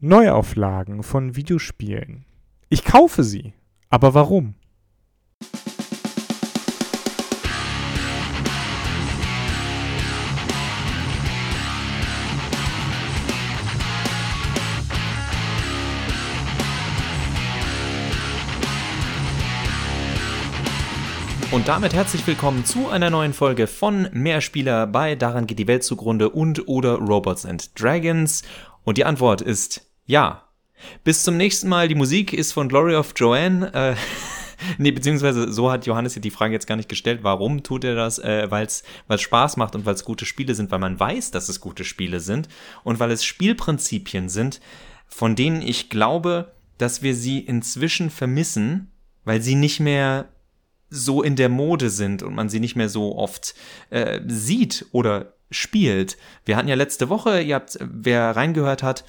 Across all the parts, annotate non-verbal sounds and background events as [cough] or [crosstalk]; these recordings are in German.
Neuauflagen von Videospielen. Ich kaufe sie. Aber warum? Und damit herzlich willkommen zu einer neuen Folge von Mehrspieler bei Daran geht die Welt zugrunde und oder Robots and Dragons. Und die Antwort ist ja. Bis zum nächsten Mal. Die Musik ist von Glory of Joanne. Äh, [laughs] nee, beziehungsweise so hat Johannes die Frage jetzt gar nicht gestellt. Warum tut er das? Äh, weil es Spaß macht und weil es gute Spiele sind, weil man weiß, dass es gute Spiele sind und weil es Spielprinzipien sind, von denen ich glaube, dass wir sie inzwischen vermissen, weil sie nicht mehr so in der Mode sind und man sie nicht mehr so oft äh, sieht oder spielt. Wir hatten ja letzte Woche, ihr habt, wer reingehört hat,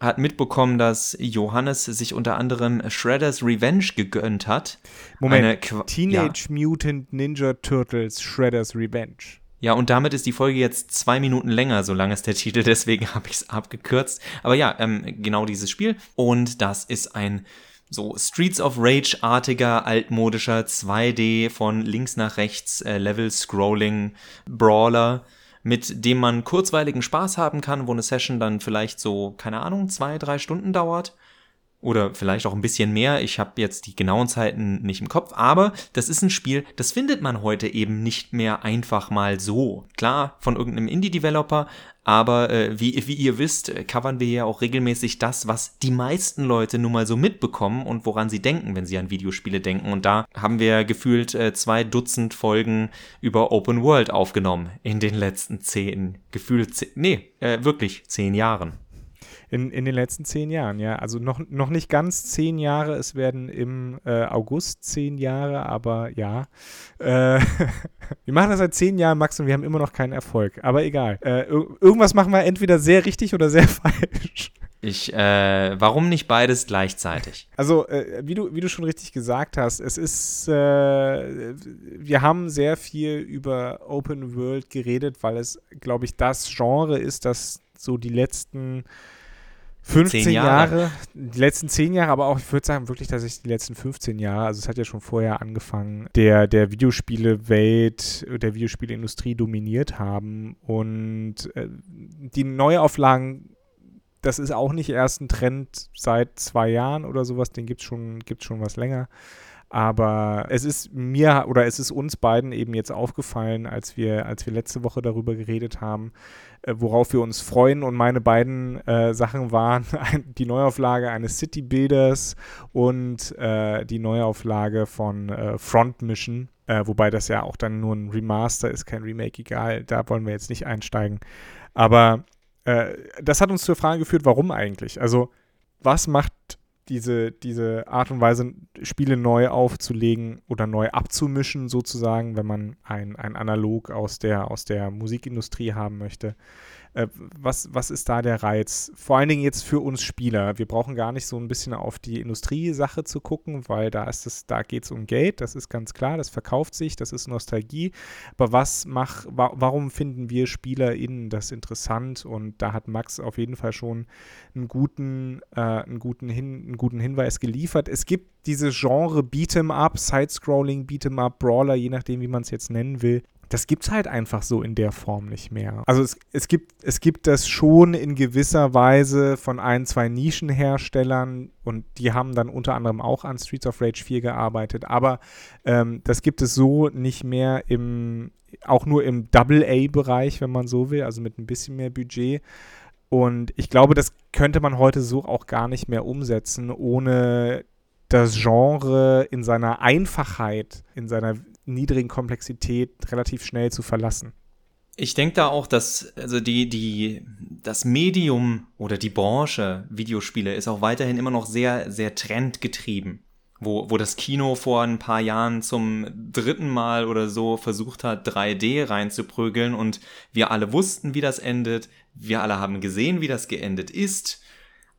hat mitbekommen, dass Johannes sich unter anderem Shredder's Revenge gegönnt hat. Moment, Teenage ja. Mutant Ninja Turtles Shredder's Revenge. Ja, und damit ist die Folge jetzt zwei Minuten länger, so lang ist der Titel, deswegen [laughs] habe ich es abgekürzt. Aber ja, ähm, genau dieses Spiel. Und das ist ein so Streets of Rage-artiger, altmodischer 2D von links nach rechts äh, Level-Scrolling Brawler, mit dem man kurzweiligen Spaß haben kann, wo eine Session dann vielleicht so, keine Ahnung, zwei, drei Stunden dauert oder vielleicht auch ein bisschen mehr. Ich habe jetzt die genauen Zeiten nicht im Kopf, aber das ist ein Spiel, das findet man heute eben nicht mehr einfach mal so. Klar, von irgendeinem Indie-Developer, aber äh, wie, wie ihr wisst, äh, covern wir ja auch regelmäßig das, was die meisten Leute nun mal so mitbekommen und woran sie denken, wenn sie an Videospiele denken. Und da haben wir gefühlt äh, zwei Dutzend Folgen über Open World aufgenommen in den letzten zehn, gefühlt, zehn, nee, äh, wirklich zehn Jahren in, in den letzten zehn Jahren, ja. Also noch, noch nicht ganz zehn Jahre, es werden im äh, August zehn Jahre, aber ja. Äh, [laughs] wir machen das seit zehn Jahren, Max, und wir haben immer noch keinen Erfolg. Aber egal. Äh, irgendwas machen wir entweder sehr richtig oder sehr [laughs] falsch. Ich, äh, warum nicht beides gleichzeitig? [laughs] Also, äh, wie, du, wie du schon richtig gesagt hast, es ist, äh, wir haben sehr viel über Open World geredet, weil es, glaube ich, das Genre ist, das so die letzten 15 Jahre. Jahre. die letzten 10 Jahre, aber auch, ich würde sagen, wirklich tatsächlich die letzten 15 Jahre. Also es hat ja schon vorher angefangen, der, der Videospiele-Welt, der Videospielindustrie dominiert haben. Und äh, die Neuauflagen, das ist auch nicht erst ein Trend seit zwei Jahren oder sowas, den gibt es schon, gibt's schon was länger. Aber es ist mir oder es ist uns beiden eben jetzt aufgefallen, als wir, als wir letzte Woche darüber geredet haben, äh, worauf wir uns freuen. Und meine beiden äh, Sachen waren [laughs] die Neuauflage eines City Builders und äh, die Neuauflage von äh, Front Mission. Äh, wobei das ja auch dann nur ein Remaster ist, kein Remake, egal. Da wollen wir jetzt nicht einsteigen. Aber äh, das hat uns zur Frage geführt, warum eigentlich? Also, was macht diese, diese Art und Weise, Spiele neu aufzulegen oder neu abzumischen, sozusagen, wenn man ein, ein Analog aus der, aus der Musikindustrie haben möchte. Äh, was, was ist da der Reiz? Vor allen Dingen jetzt für uns Spieler. Wir brauchen gar nicht so ein bisschen auf die Industriesache zu gucken, weil da ist es, da geht es um Geld, das ist ganz klar, das verkauft sich, das ist Nostalgie. Aber was macht, wa warum finden wir SpielerInnen das interessant? Und da hat Max auf jeden Fall schon einen guten, äh, einen guten, Hin einen guten Hinweis geliefert. Es gibt dieses Genre Beat'em Up, Side-Scrolling, Beat'em Up, Brawler, je nachdem, wie man es jetzt nennen will das gibt es halt einfach so in der Form nicht mehr. Also es, es, gibt, es gibt das schon in gewisser Weise von ein, zwei Nischenherstellern und die haben dann unter anderem auch an Streets of Rage 4 gearbeitet, aber ähm, das gibt es so nicht mehr im, auch nur im Double-A-Bereich, wenn man so will, also mit ein bisschen mehr Budget. Und ich glaube, das könnte man heute so auch gar nicht mehr umsetzen, ohne das Genre in seiner Einfachheit, in seiner niedrigen Komplexität relativ schnell zu verlassen. Ich denke da auch, dass also die, die, das Medium oder die Branche Videospiele ist auch weiterhin immer noch sehr, sehr trendgetrieben. Wo, wo das Kino vor ein paar Jahren zum dritten Mal oder so versucht hat, 3D reinzuprügeln und wir alle wussten, wie das endet. Wir alle haben gesehen, wie das geendet ist.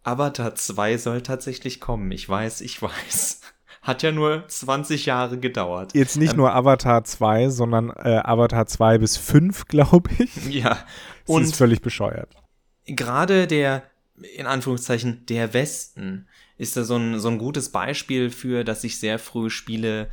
Avatar 2 soll tatsächlich kommen. Ich weiß, ich weiß. [laughs] Hat ja nur 20 Jahre gedauert. Jetzt nicht ähm, nur Avatar 2, sondern äh, Avatar 2 bis 5, [laughs] glaube ich. Ja. Und das ist völlig bescheuert. Gerade der in Anführungszeichen der Westen ist da so ein, so ein gutes Beispiel für, dass sich sehr früh Spiele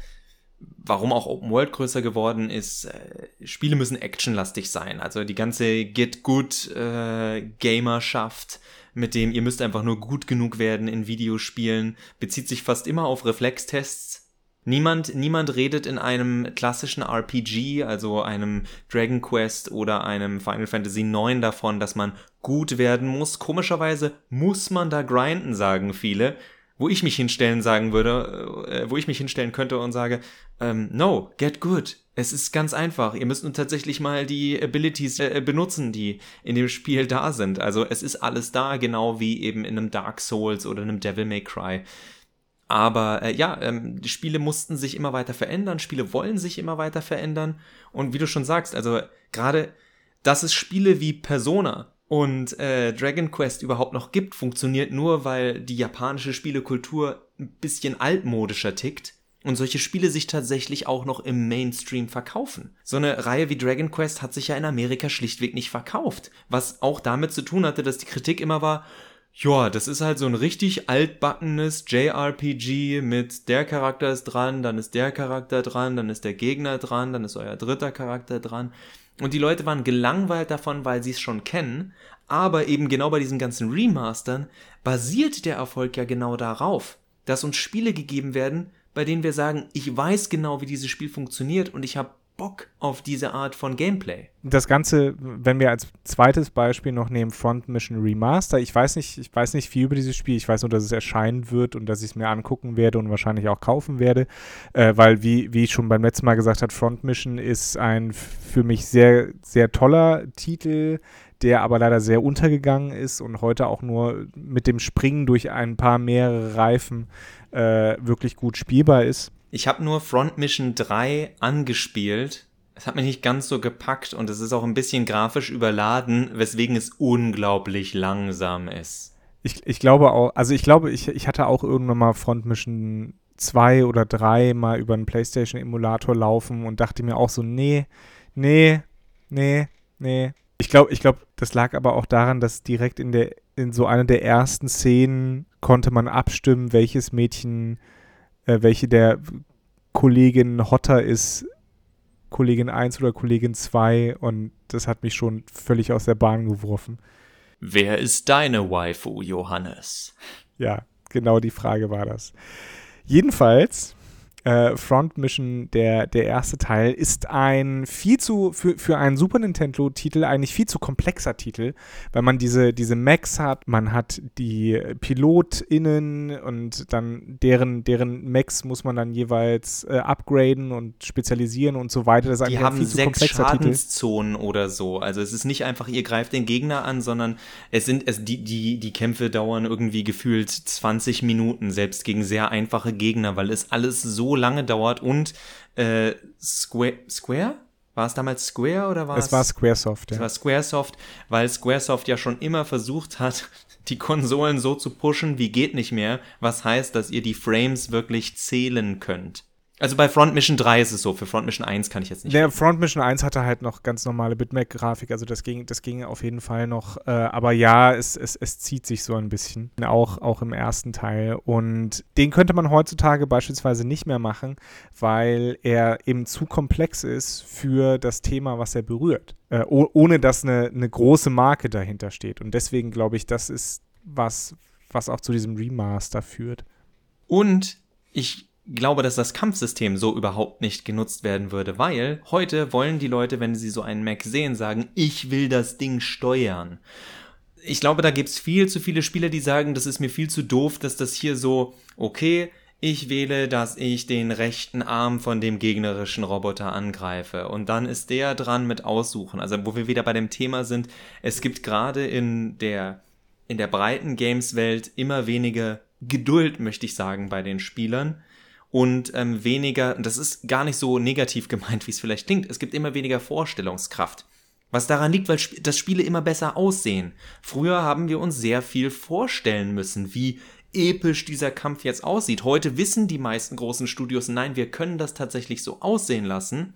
warum auch Open World größer geworden ist, äh, Spiele müssen actionlastig sein. Also die ganze Get Good äh, Gamerschaft, mit dem ihr müsst einfach nur gut genug werden in Videospielen, bezieht sich fast immer auf Reflextests. Niemand, niemand redet in einem klassischen RPG, also einem Dragon Quest oder einem Final Fantasy IX davon, dass man gut werden muss. Komischerweise muss man da grinden, sagen viele wo ich mich hinstellen sagen würde, äh, wo ich mich hinstellen könnte und sage, ähm, no, get good. Es ist ganz einfach. Ihr müsst nun tatsächlich mal die Abilities äh, benutzen, die in dem Spiel da sind. Also es ist alles da, genau wie eben in einem Dark Souls oder einem Devil May Cry. Aber äh, ja, ähm, die Spiele mussten sich immer weiter verändern, Spiele wollen sich immer weiter verändern. Und wie du schon sagst, also gerade, dass es Spiele wie Persona und äh, Dragon Quest überhaupt noch gibt, funktioniert nur, weil die japanische Spielekultur ein bisschen altmodischer tickt und solche Spiele sich tatsächlich auch noch im Mainstream verkaufen. So eine Reihe wie Dragon Quest hat sich ja in Amerika schlichtweg nicht verkauft, was auch damit zu tun hatte, dass die Kritik immer war, ja, das ist halt so ein richtig altbackenes JRPG mit der Charakter ist dran, dann ist der Charakter dran, dann ist der Gegner dran, dann ist euer dritter Charakter dran. Und die Leute waren gelangweilt davon, weil sie es schon kennen. Aber eben genau bei diesen ganzen Remastern basiert der Erfolg ja genau darauf, dass uns Spiele gegeben werden, bei denen wir sagen, ich weiß genau, wie dieses Spiel funktioniert und ich habe Bock auf diese Art von Gameplay. Das Ganze, wenn wir als zweites Beispiel noch nehmen, Front Mission Remaster. Ich weiß nicht, ich weiß nicht viel über dieses Spiel. Ich weiß nur, dass es erscheinen wird und dass ich es mir angucken werde und wahrscheinlich auch kaufen werde. Äh, weil, wie, wie ich schon beim letzten Mal gesagt habe, Front Mission ist ein für mich sehr, sehr toller Titel, der aber leider sehr untergegangen ist und heute auch nur mit dem Springen durch ein paar mehrere Reifen äh, wirklich gut spielbar ist. Ich habe nur Front Mission 3 angespielt. Es hat mich nicht ganz so gepackt und es ist auch ein bisschen grafisch überladen, weswegen es unglaublich langsam ist. Ich, ich glaube auch, also ich glaube, ich, ich hatte auch irgendwann mal Front Mission 2 oder 3 mal über einen PlayStation-Emulator laufen und dachte mir auch so, nee, nee, nee, nee. Ich glaube, ich glaube, das lag aber auch daran, dass direkt in der, in so einer der ersten Szenen konnte man abstimmen, welches Mädchen äh, welche der Kollegin hotter ist, Kollegin 1 oder Kollegin 2 und das hat mich schon völlig aus der Bahn geworfen. Wer ist deine Waifu, Johannes? Ja, genau die Frage war das. Jedenfalls äh, Front Mission, der, der erste Teil, ist ein viel zu, für, für einen Super Nintendo-Titel eigentlich viel zu komplexer Titel, weil man diese, diese Macs hat, man hat die PilotInnen und dann deren, deren Macs muss man dann jeweils äh, upgraden und spezialisieren und so weiter. Das ist die haben sechs Schadenszonen Titel. oder so. Also es ist nicht einfach, ihr greift den Gegner an, sondern es sind, es, die, die, die Kämpfe dauern irgendwie gefühlt 20 Minuten, selbst gegen sehr einfache Gegner, weil es alles so lange dauert und äh, Square, Square? War es damals Square oder war es? Es war Squaresoft, ja. Es war Squaresoft, weil Squaresoft ja schon immer versucht hat, [laughs] die Konsolen so zu pushen, wie geht nicht mehr, was heißt, dass ihr die Frames wirklich zählen könnt. Also bei Front Mission 3 ist es so, für Front Mission 1 kann ich jetzt nicht. Der Front Mission 1 hatte halt noch ganz normale Bitmap-Grafik, also das ging, das ging auf jeden Fall noch. Äh, aber ja, es, es, es zieht sich so ein bisschen, auch, auch im ersten Teil. Und den könnte man heutzutage beispielsweise nicht mehr machen, weil er eben zu komplex ist für das Thema, was er berührt. Äh, ohne dass eine, eine große Marke dahinter steht. Und deswegen glaube ich, das ist was, was auch zu diesem Remaster führt. Und ich glaube, dass das Kampfsystem so überhaupt nicht genutzt werden würde, weil heute wollen die Leute, wenn sie so einen Mac sehen, sagen, ich will das Ding steuern. Ich glaube, da gibt's viel zu viele Spieler, die sagen, das ist mir viel zu doof, dass das hier so, okay, ich wähle, dass ich den rechten Arm von dem gegnerischen Roboter angreife. Und dann ist der dran mit Aussuchen. Also, wo wir wieder bei dem Thema sind, es gibt gerade in der, in der breiten Games-Welt immer weniger Geduld, möchte ich sagen, bei den Spielern und ähm, weniger, das ist gar nicht so negativ gemeint, wie es vielleicht klingt, es gibt immer weniger Vorstellungskraft. Was daran liegt, weil das Spiele immer besser aussehen. Früher haben wir uns sehr viel vorstellen müssen, wie episch dieser Kampf jetzt aussieht. Heute wissen die meisten großen Studios, nein, wir können das tatsächlich so aussehen lassen.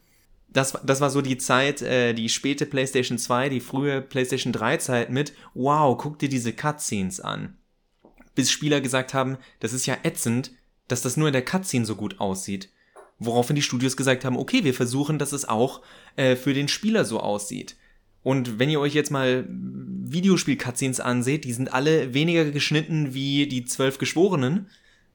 das, das war so die Zeit, äh, die späte PlayStation 2, die frühe PlayStation 3 Zeit mit, wow, guck dir diese Cutscenes an. Bis Spieler gesagt haben, das ist ja ätzend, dass das nur in der Cutscene so gut aussieht. Woraufhin die Studios gesagt haben, okay, wir versuchen, dass es auch äh, für den Spieler so aussieht. Und wenn ihr euch jetzt mal Videospiel-Cutscenes anseht, die sind alle weniger geschnitten wie die zwölf Geschworenen,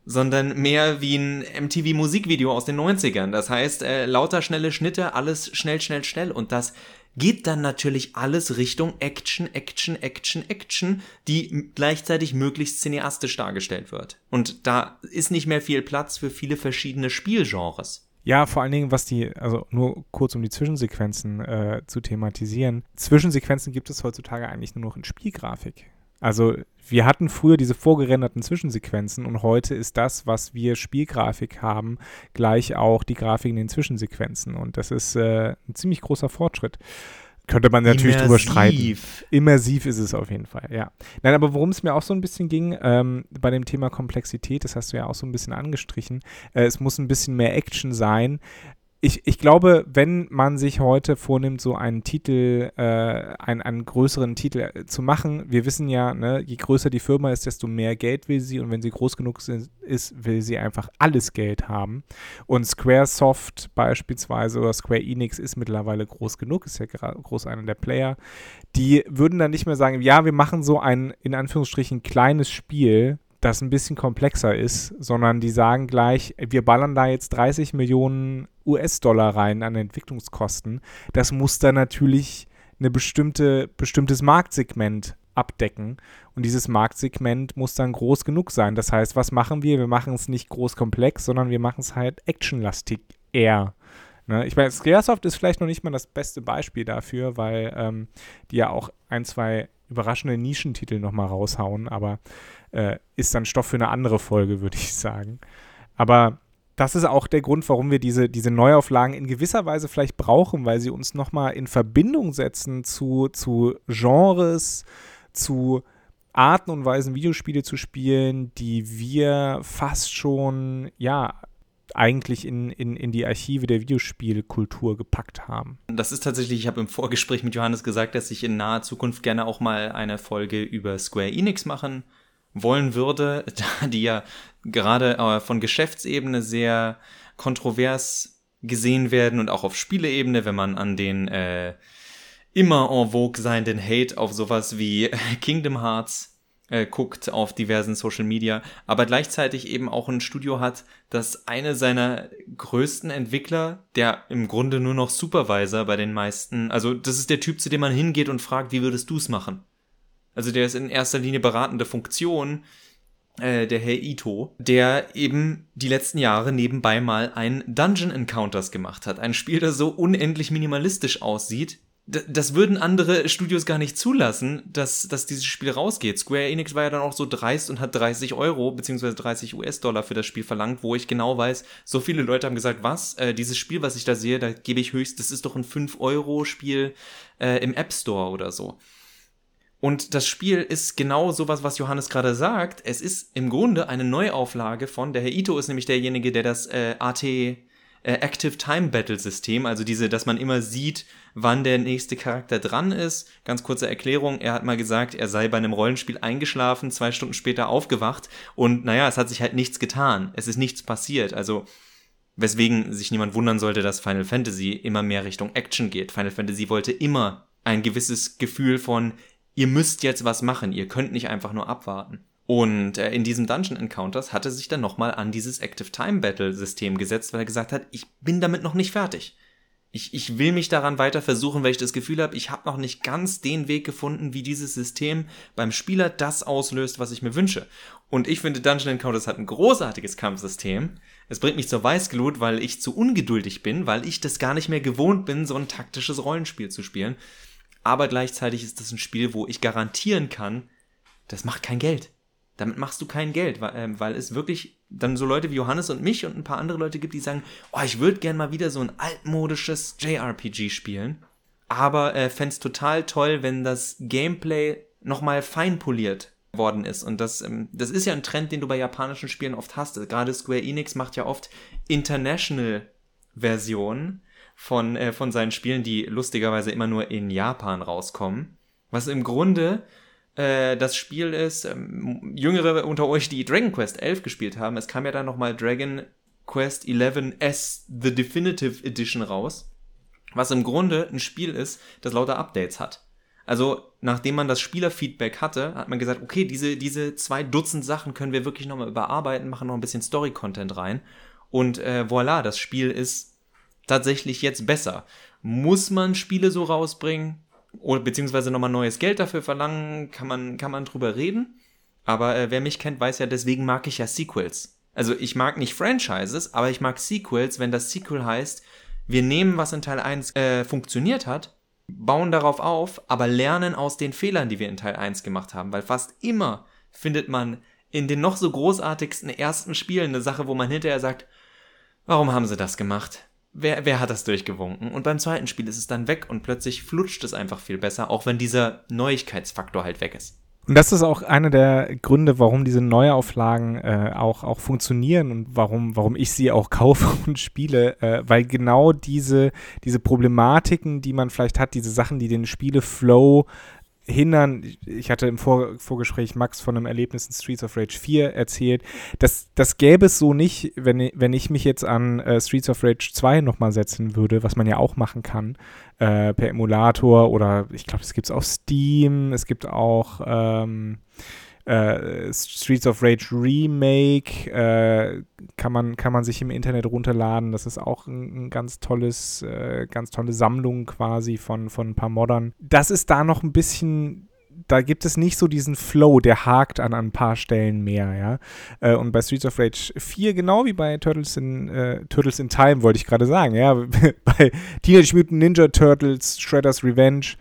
sondern mehr wie ein MTV-Musikvideo aus den 90ern. Das heißt, äh, lauter schnelle Schnitte, alles schnell, schnell, schnell. Und das geht dann natürlich alles Richtung Action, Action, Action, Action, die gleichzeitig möglichst cineastisch dargestellt wird. Und da ist nicht mehr viel Platz für viele verschiedene Spielgenres. Ja, vor allen Dingen, was die, also nur kurz um die Zwischensequenzen äh, zu thematisieren. Zwischensequenzen gibt es heutzutage eigentlich nur noch in Spielgrafik. Also wir hatten früher diese vorgerenderten Zwischensequenzen und heute ist das, was wir Spielgrafik haben, gleich auch die Grafik in den Zwischensequenzen. Und das ist äh, ein ziemlich großer Fortschritt. Könnte man natürlich Immersiv. drüber streiten. Immersiv ist es auf jeden Fall, ja. Nein, aber worum es mir auch so ein bisschen ging, ähm, bei dem Thema Komplexität, das hast du ja auch so ein bisschen angestrichen, äh, es muss ein bisschen mehr Action sein ich, ich glaube, wenn man sich heute vornimmt, so einen Titel, äh, einen, einen größeren Titel äh, zu machen, wir wissen ja, ne, je größer die Firma ist, desto mehr Geld will sie und wenn sie groß genug sind, ist, will sie einfach alles Geld haben. Und Squaresoft beispielsweise oder Square Enix ist mittlerweile groß genug, ist ja groß einer der Player. Die würden dann nicht mehr sagen, ja, wir machen so ein in Anführungsstrichen kleines Spiel, das ein bisschen komplexer ist, sondern die sagen gleich, wir ballern da jetzt 30 Millionen US-Dollar rein an Entwicklungskosten. Das muss dann natürlich eine bestimmte, bestimmtes Marktsegment abdecken. Und dieses Marktsegment muss dann groß genug sein. Das heißt, was machen wir? Wir machen es nicht groß komplex, sondern wir machen es halt actionlastig eher. Ne? Ich meine, Squaresoft ist vielleicht noch nicht mal das beste Beispiel dafür, weil ähm, die ja auch ein, zwei überraschende Nischentitel nochmal raushauen, aber äh, ist dann Stoff für eine andere Folge, würde ich sagen. Aber das ist auch der Grund, warum wir diese, diese Neuauflagen in gewisser Weise vielleicht brauchen, weil sie uns nochmal in Verbindung setzen zu, zu Genres, zu Arten und Weisen, Videospiele zu spielen, die wir fast schon, ja, eigentlich in, in, in die Archive der Videospielkultur gepackt haben. Das ist tatsächlich, ich habe im Vorgespräch mit Johannes gesagt, dass ich in naher Zukunft gerne auch mal eine Folge über Square Enix machen wollen würde, [laughs] da die ja gerade äh, von Geschäftsebene sehr kontrovers gesehen werden und auch auf Spieleebene, wenn man an den äh, immer en vogue seienden Hate auf sowas wie [laughs] Kingdom Hearts äh, guckt auf diversen Social Media, aber gleichzeitig eben auch ein Studio hat, das eine seiner größten Entwickler, der im Grunde nur noch Supervisor bei den meisten, also das ist der Typ, zu dem man hingeht und fragt, wie würdest du es machen? Also der ist in erster Linie beratende Funktion, äh, der Herr Ito, der eben die letzten Jahre nebenbei mal ein Dungeon Encounters gemacht hat. Ein Spiel, das so unendlich minimalistisch aussieht. Das würden andere Studios gar nicht zulassen, dass, dass dieses Spiel rausgeht. Square Enix war ja dann auch so dreist und hat 30 Euro bzw. 30 US-Dollar für das Spiel verlangt, wo ich genau weiß, so viele Leute haben gesagt, was, äh, dieses Spiel, was ich da sehe, da gebe ich höchst, das ist doch ein 5-Euro-Spiel äh, im App Store oder so. Und das Spiel ist genau sowas, was Johannes gerade sagt. Es ist im Grunde eine Neuauflage von, der Herr Ito ist nämlich derjenige, der das äh, AT Active Time Battle System, also diese, dass man immer sieht, wann der nächste Charakter dran ist. Ganz kurze Erklärung, er hat mal gesagt, er sei bei einem Rollenspiel eingeschlafen, zwei Stunden später aufgewacht und naja, es hat sich halt nichts getan. Es ist nichts passiert. Also weswegen sich niemand wundern sollte, dass Final Fantasy immer mehr Richtung Action geht. Final Fantasy wollte immer ein gewisses Gefühl von ihr müsst jetzt was machen, ihr könnt nicht einfach nur abwarten. Und äh, in diesem Dungeon Encounters hatte sich dann nochmal an dieses Active Time Battle System gesetzt, weil er gesagt hat, ich bin damit noch nicht fertig. Ich, ich will mich daran weiter versuchen, weil ich das Gefühl habe, ich habe noch nicht ganz den Weg gefunden, wie dieses System beim Spieler das auslöst, was ich mir wünsche. Und ich finde, Dungeon Encounters hat ein großartiges Kampfsystem. Es bringt mich zur Weißglut, weil ich zu ungeduldig bin, weil ich das gar nicht mehr gewohnt bin, so ein taktisches Rollenspiel zu spielen aber gleichzeitig ist das ein Spiel, wo ich garantieren kann, das macht kein Geld. Damit machst du kein Geld, weil, äh, weil es wirklich dann so Leute wie Johannes und mich und ein paar andere Leute gibt, die sagen, oh, ich würde gern mal wieder so ein altmodisches JRPG spielen, aber äh, fände es total toll, wenn das Gameplay nochmal fein poliert worden ist. Und das, ähm, das ist ja ein Trend, den du bei japanischen Spielen oft hast. Gerade Square Enix macht ja oft International Versionen, von, äh, von seinen Spielen, die lustigerweise immer nur in Japan rauskommen. Was im Grunde äh, das Spiel ist, ähm, Jüngere unter euch, die Dragon Quest 11 gespielt haben, es kam ja dann nochmal Dragon Quest 11 S The Definitive Edition raus, was im Grunde ein Spiel ist, das lauter Updates hat. Also, nachdem man das Spielerfeedback hatte, hat man gesagt, okay, diese, diese zwei Dutzend Sachen können wir wirklich nochmal überarbeiten, machen noch ein bisschen Story-Content rein. Und äh, voilà, das Spiel ist tatsächlich jetzt besser. Muss man Spiele so rausbringen? Oder beziehungsweise nochmal neues Geld dafür verlangen? Kann man, kann man drüber reden? Aber äh, wer mich kennt, weiß ja, deswegen mag ich ja Sequels. Also ich mag nicht Franchises, aber ich mag Sequels, wenn das Sequel heißt, wir nehmen, was in Teil 1 äh, funktioniert hat, bauen darauf auf, aber lernen aus den Fehlern, die wir in Teil 1 gemacht haben. Weil fast immer findet man in den noch so großartigsten ersten Spielen eine Sache, wo man hinterher sagt, warum haben sie das gemacht? Wer, wer hat das durchgewunken? Und beim zweiten Spiel ist es dann weg und plötzlich flutscht es einfach viel besser, auch wenn dieser Neuigkeitsfaktor halt weg ist. Und das ist auch einer der Gründe, warum diese Neuauflagen äh, auch, auch funktionieren und warum, warum ich sie auch [laughs] kaufe und spiele, äh, weil genau diese, diese Problematiken, die man vielleicht hat, diese Sachen, die den Spieleflow hindern. Ich hatte im Vor Vorgespräch Max von einem Erlebnis in Streets of Rage 4 erzählt. Das, das gäbe es so nicht, wenn, wenn ich mich jetzt an äh, Streets of Rage 2 nochmal setzen würde, was man ja auch machen kann, äh, per Emulator oder ich glaube, es gibt es auf Steam, es gibt auch ähm, äh, Streets of Rage Remake äh, kann, man, kann man sich im Internet runterladen. Das ist auch ein, ein ganz tolles, äh, ganz tolle Sammlung quasi von, von ein paar Modern. Das ist da noch ein bisschen da gibt es nicht so diesen Flow, der hakt an, ein paar Stellen mehr, ja. Äh, und bei Streets of Rage 4, genau wie bei Turtles in, äh, Turtles in Time, wollte ich gerade sagen, ja, [laughs] bei Teenage Mutant Ninja Turtles, Shredder's Revenge,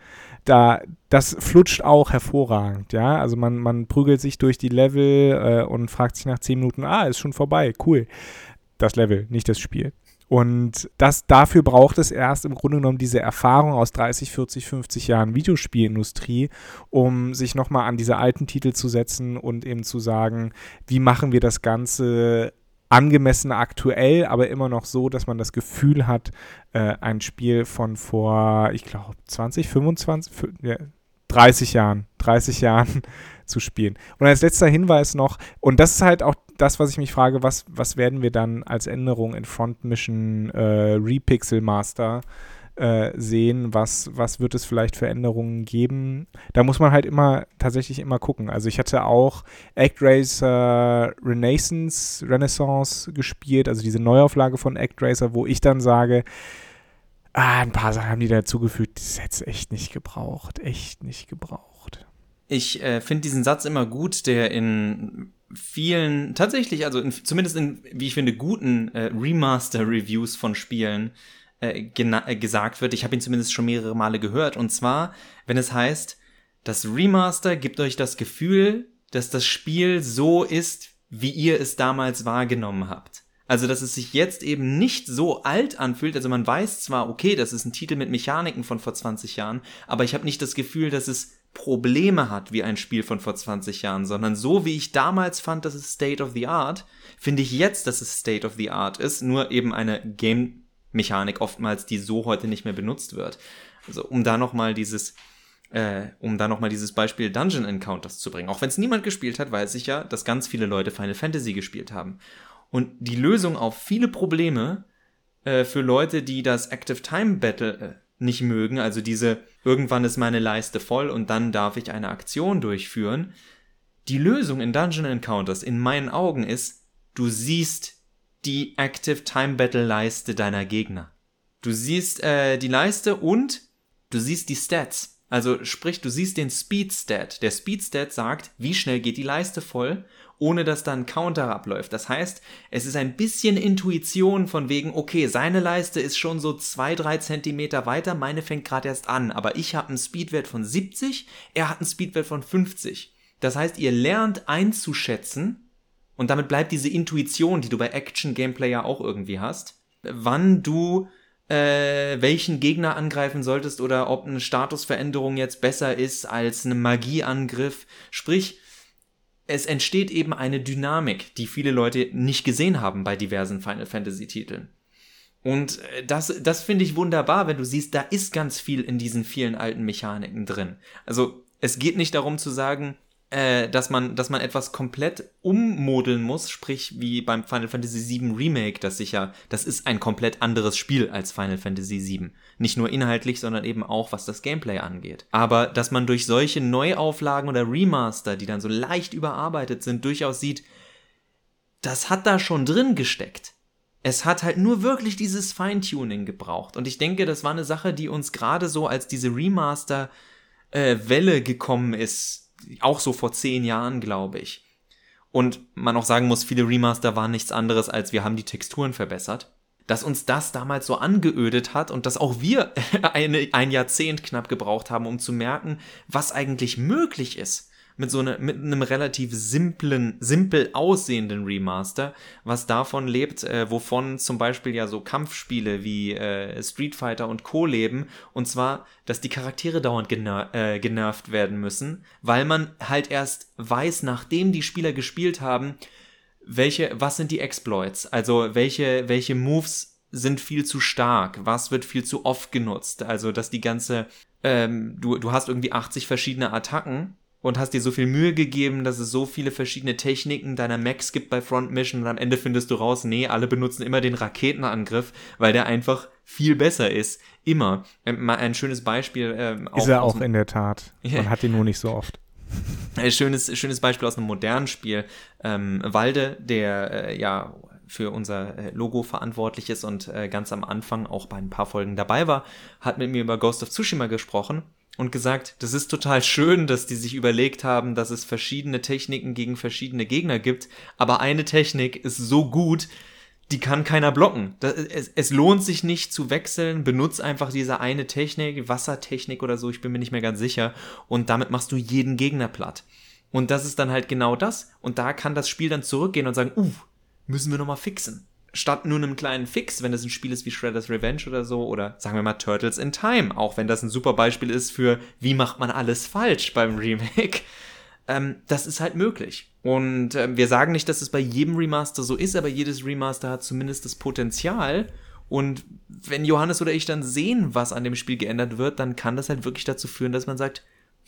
da, das flutscht auch hervorragend, ja. Also man, man prügelt sich durch die Level äh, und fragt sich nach 10 Minuten, ah, ist schon vorbei, cool. Das Level, nicht das Spiel. Und das, dafür braucht es erst im Grunde genommen diese Erfahrung aus 30, 40, 50 Jahren Videospielindustrie, um sich nochmal an diese alten Titel zu setzen und eben zu sagen, wie machen wir das Ganze angemessen aktuell, aber immer noch so, dass man das Gefühl hat, äh, ein Spiel von vor, ich glaube, 20, 25, ja, 30 Jahren, 30 Jahren [laughs] zu spielen. Und als letzter Hinweis noch, und das ist halt auch das, was ich mich frage, was, was werden wir dann als Änderung in Front Mission äh, Repixel Master äh, sehen, was, was wird es vielleicht für Änderungen geben. Da muss man halt immer tatsächlich immer gucken. Also ich hatte auch ActRacer Renaissance, Renaissance gespielt, also diese Neuauflage von ActRacer, wo ich dann sage, ah, ein paar Sachen haben die dazugefügt, das hätte es echt nicht gebraucht, echt nicht gebraucht. Ich äh, finde diesen Satz immer gut, der in vielen, tatsächlich, also in, zumindest in, wie ich finde, guten äh, Remaster-Reviews von Spielen äh, äh, gesagt wird. Ich habe ihn zumindest schon mehrere Male gehört. Und zwar, wenn es heißt, das Remaster gibt euch das Gefühl, dass das Spiel so ist, wie ihr es damals wahrgenommen habt. Also, dass es sich jetzt eben nicht so alt anfühlt. Also, man weiß zwar, okay, das ist ein Titel mit Mechaniken von vor 20 Jahren, aber ich habe nicht das Gefühl, dass es Probleme hat wie ein Spiel von vor 20 Jahren, sondern so wie ich damals fand, dass es State of the Art, finde ich jetzt, dass es State of the Art ist, nur eben eine Game Mechanik oftmals, die so heute nicht mehr benutzt wird. Also um da nochmal dieses, äh, um da nochmal dieses Beispiel Dungeon Encounters zu bringen. Auch wenn es niemand gespielt hat, weiß ich ja, dass ganz viele Leute Final Fantasy gespielt haben. Und die Lösung auf viele Probleme äh, für Leute, die das Active Time Battle äh, nicht mögen, also diese irgendwann ist meine Leiste voll und dann darf ich eine Aktion durchführen. Die Lösung in Dungeon Encounters in meinen Augen ist, du siehst die Active Time Battle Leiste deiner Gegner. Du siehst äh, die Leiste und du siehst die Stats. Also sprich, du siehst den Speed Stat. Der Speed Stat sagt, wie schnell geht die Leiste voll, ohne dass da ein Counter abläuft. Das heißt, es ist ein bisschen Intuition von wegen, okay, seine Leiste ist schon so zwei, drei Zentimeter weiter, meine fängt gerade erst an, aber ich habe einen Speedwert von 70, er hat einen Speedwert von 50. Das heißt, ihr lernt einzuschätzen, und damit bleibt diese Intuition, die du bei Action-Gameplay ja auch irgendwie hast, wann du äh, welchen Gegner angreifen solltest oder ob eine Statusveränderung jetzt besser ist als ein Magieangriff. Sprich, es entsteht eben eine Dynamik, die viele Leute nicht gesehen haben bei diversen Final Fantasy Titeln. Und äh, das, das finde ich wunderbar, wenn du siehst, da ist ganz viel in diesen vielen alten Mechaniken drin. Also es geht nicht darum zu sagen, äh, dass man, dass man etwas komplett ummodeln muss, sprich wie beim Final Fantasy VII Remake, das sicher, das ist ein komplett anderes Spiel als Final Fantasy VII. Nicht nur inhaltlich, sondern eben auch, was das Gameplay angeht. Aber dass man durch solche Neuauflagen oder Remaster, die dann so leicht überarbeitet sind, durchaus sieht, das hat da schon drin gesteckt. Es hat halt nur wirklich dieses Feintuning gebraucht. Und ich denke, das war eine Sache, die uns gerade so als diese Remaster-Welle äh, gekommen ist, auch so vor zehn Jahren, glaube ich. Und man auch sagen muss, viele Remaster waren nichts anderes, als wir haben die Texturen verbessert. Dass uns das damals so angeödet hat und dass auch wir [laughs] eine, ein Jahrzehnt knapp gebraucht haben, um zu merken, was eigentlich möglich ist mit so eine, mit einem relativ simplen, simpel aussehenden Remaster, was davon lebt, äh, wovon zum Beispiel ja so Kampfspiele wie äh, Street Fighter und Co. leben, und zwar, dass die Charaktere dauernd gener äh, genervt werden müssen, weil man halt erst weiß, nachdem die Spieler gespielt haben, welche, was sind die Exploits, also welche, welche Moves sind viel zu stark, was wird viel zu oft genutzt, also dass die ganze, ähm, du, du hast irgendwie 80 verschiedene Attacken und hast dir so viel Mühe gegeben, dass es so viele verschiedene Techniken deiner Max gibt bei Front Mission und am Ende findest du raus, nee, alle benutzen immer den Raketenangriff, weil der einfach viel besser ist. Immer. Ähm, ein schönes Beispiel. Ähm, ist er auch in der Tat. Man hat ihn nur nicht so oft. [laughs] Ein schönes, schönes Beispiel aus einem modernen Spiel. Ähm, Walde, der äh, ja für unser äh, Logo verantwortlich ist und äh, ganz am Anfang auch bei ein paar Folgen dabei war, hat mit mir über Ghost of Tsushima gesprochen und gesagt, das ist total schön, dass die sich überlegt haben, dass es verschiedene Techniken gegen verschiedene Gegner gibt, aber eine Technik ist so gut, die kann keiner blocken. Das, es, es, lohnt sich nicht zu wechseln, benutz einfach diese eine Technik, Wassertechnik oder so, ich bin mir nicht mehr ganz sicher, und damit machst du jeden Gegner platt. Und das ist dann halt genau das, und da kann das Spiel dann zurückgehen und sagen, uh, müssen wir nochmal fixen statt nur einem kleinen Fix, wenn das ein Spiel ist wie Shredder's Revenge oder so, oder sagen wir mal Turtles in Time, auch wenn das ein super Beispiel ist für, wie macht man alles falsch beim Remake. [laughs] Ähm, das ist halt möglich. Und äh, wir sagen nicht, dass es bei jedem Remaster so ist, aber jedes Remaster hat zumindest das Potenzial. Und wenn Johannes oder ich dann sehen, was an dem Spiel geändert wird, dann kann das halt wirklich dazu führen, dass man sagt,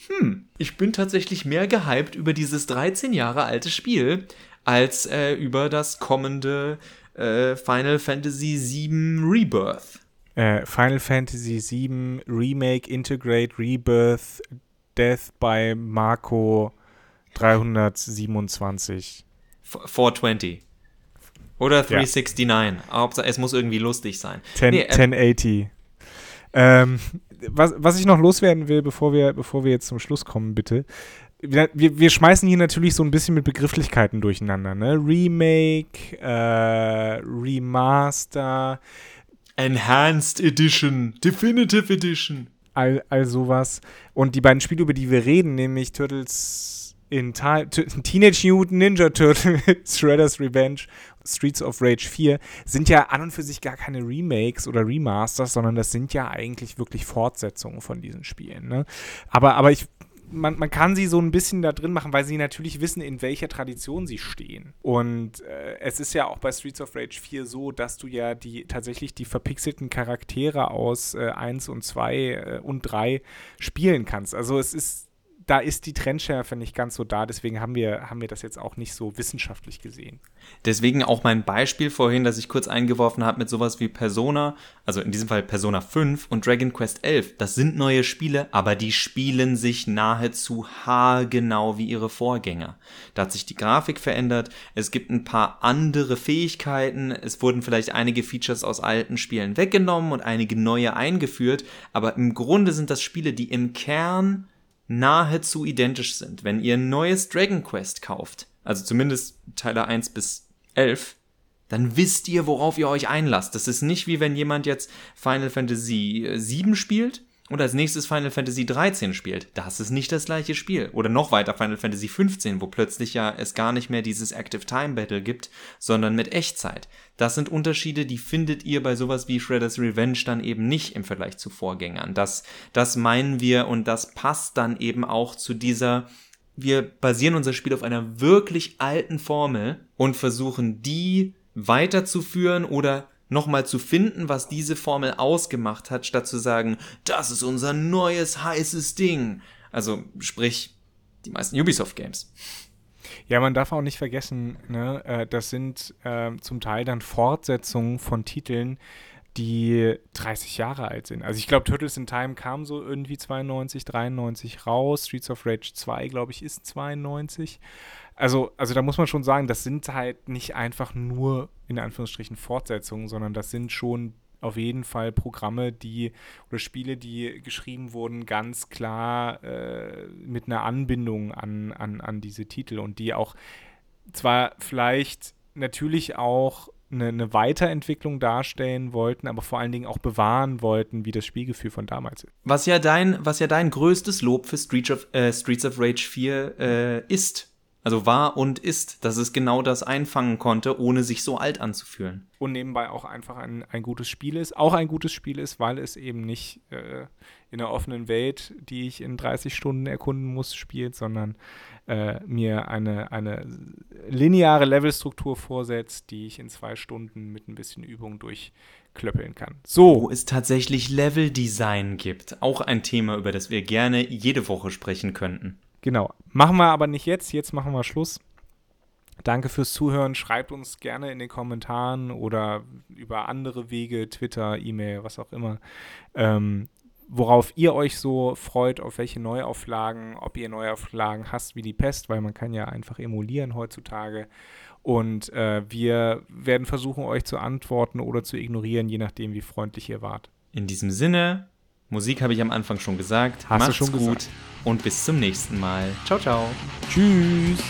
hm, ich bin tatsächlich mehr gehypt über dieses 13 Jahre alte Spiel als äh, über das kommende äh, Final Fantasy VII Rebirth. Äh, Final Fantasy VII Remake Integrate Rebirth Death by Marco 327. 420. Oder 369. Ja. Hauptsache, es muss irgendwie lustig sein. 10, nee, äh, 1080. Ähm, was, was ich noch loswerden will, bevor wir, bevor wir jetzt zum Schluss kommen, bitte wir, wir schmeißen hier natürlich so ein bisschen mit Begrifflichkeiten durcheinander, ne? Remake, äh, Remaster, Enhanced Edition, Definitive Edition. All, all sowas. Und die beiden Spiele, über die wir reden, nämlich Turtles in Teenage Mutant Ninja Turtles, [laughs] Shredder's Revenge, Streets of Rage 4, sind ja an und für sich gar keine Remakes oder Remasters, sondern das sind ja eigentlich wirklich Fortsetzungen von diesen Spielen. Ne? Aber, aber ich man, man kann sie so ein bisschen da drin machen, weil sie natürlich wissen, in welcher Tradition sie stehen. Und äh, es ist ja auch bei Streets of Rage 4 so, dass du ja die tatsächlich die verpixelten Charaktere aus äh, 1 und 2 äh, und 3 spielen kannst. Also es ist da ist die Trendschärfe nicht ganz so da, deswegen haben wir, haben wir das jetzt auch nicht so wissenschaftlich gesehen. Deswegen auch mein Beispiel vorhin, das ich kurz eingeworfen habe mit sowas wie Persona, also in diesem Fall Persona 5 und Dragon Quest 11. Das sind neue Spiele, aber die spielen sich nahezu haargenau wie ihre Vorgänger. Da hat sich die Grafik verändert, es gibt ein paar andere Fähigkeiten, es wurden vielleicht einige Features aus alten Spielen weggenommen und einige neue eingeführt, aber im Grunde sind das Spiele, die im Kern nahezu identisch sind. Wenn ihr ein neues Dragon Quest kauft, also zumindest Teile 1 bis 11, dann wisst ihr, worauf ihr euch einlasst. Das ist nicht wie wenn jemand jetzt Final Fantasy 7 spielt und als nächstes Final Fantasy 13 spielt. Das ist nicht das gleiche Spiel. Oder noch weiter Final Fantasy 15, wo plötzlich ja es gar nicht mehr dieses Active Time Battle gibt, sondern mit Echtzeit. Das sind Unterschiede, die findet ihr bei sowas wie Shredder's Revenge dann eben nicht im Vergleich zu Vorgängern. Das, das meinen wir und das passt dann eben auch zu dieser wir basieren unser Spiel auf einer wirklich alten Formel und versuchen die weiterzuführen oder nochmal zu finden, was diese Formel ausgemacht hat, statt zu sagen, das ist unser neues heißes Ding. Also sprich, die meisten Ubisoft-Games. Ja, man darf auch nicht vergessen, ne, äh, das sind äh, zum Teil dann Fortsetzungen von Titeln, die 30 Jahre alt sind. Also ich glaube, Turtles in Time kam so irgendwie 92, 93 raus. Streets of Rage 2, glaube ich, ist 92. Also, also da muss man schon sagen, das sind halt nicht einfach nur in Anführungsstrichen Fortsetzungen, sondern das sind schon auf jeden Fall Programme, die oder Spiele, die geschrieben wurden, ganz klar äh, mit einer Anbindung an, an, an diese Titel und die auch zwar vielleicht natürlich auch eine, eine, Weiterentwicklung darstellen wollten, aber vor allen Dingen auch bewahren wollten, wie das Spielgefühl von damals ist. Was ja dein, was ja dein größtes Lob für Streets of, äh, Streets of Rage 4 äh, ist. Also war und ist, dass es genau das einfangen konnte, ohne sich so alt anzufühlen. Und nebenbei auch einfach ein, ein gutes Spiel ist. Auch ein gutes Spiel ist, weil es eben nicht äh, in der offenen Welt, die ich in 30 Stunden erkunden muss, spielt, sondern äh, mir eine, eine lineare Levelstruktur vorsetzt, die ich in zwei Stunden mit ein bisschen Übung durchklöppeln kann. So. Wo es tatsächlich Leveldesign gibt. Auch ein Thema, über das wir gerne jede Woche sprechen könnten. Genau. Machen wir aber nicht jetzt. Jetzt machen wir Schluss. Danke fürs Zuhören. Schreibt uns gerne in den Kommentaren oder über andere Wege, Twitter, E-Mail, was auch immer, ähm, worauf ihr euch so freut, auf welche Neuauflagen, ob ihr Neuauflagen hasst wie die Pest, weil man kann ja einfach emulieren heutzutage. Und äh, wir werden versuchen, euch zu antworten oder zu ignorieren, je nachdem, wie freundlich ihr wart. In diesem Sinne, Musik habe ich am Anfang schon gesagt. Hast Macht's schon gut gesagt. und bis zum nächsten Mal. Ciao, ciao. Tschüss.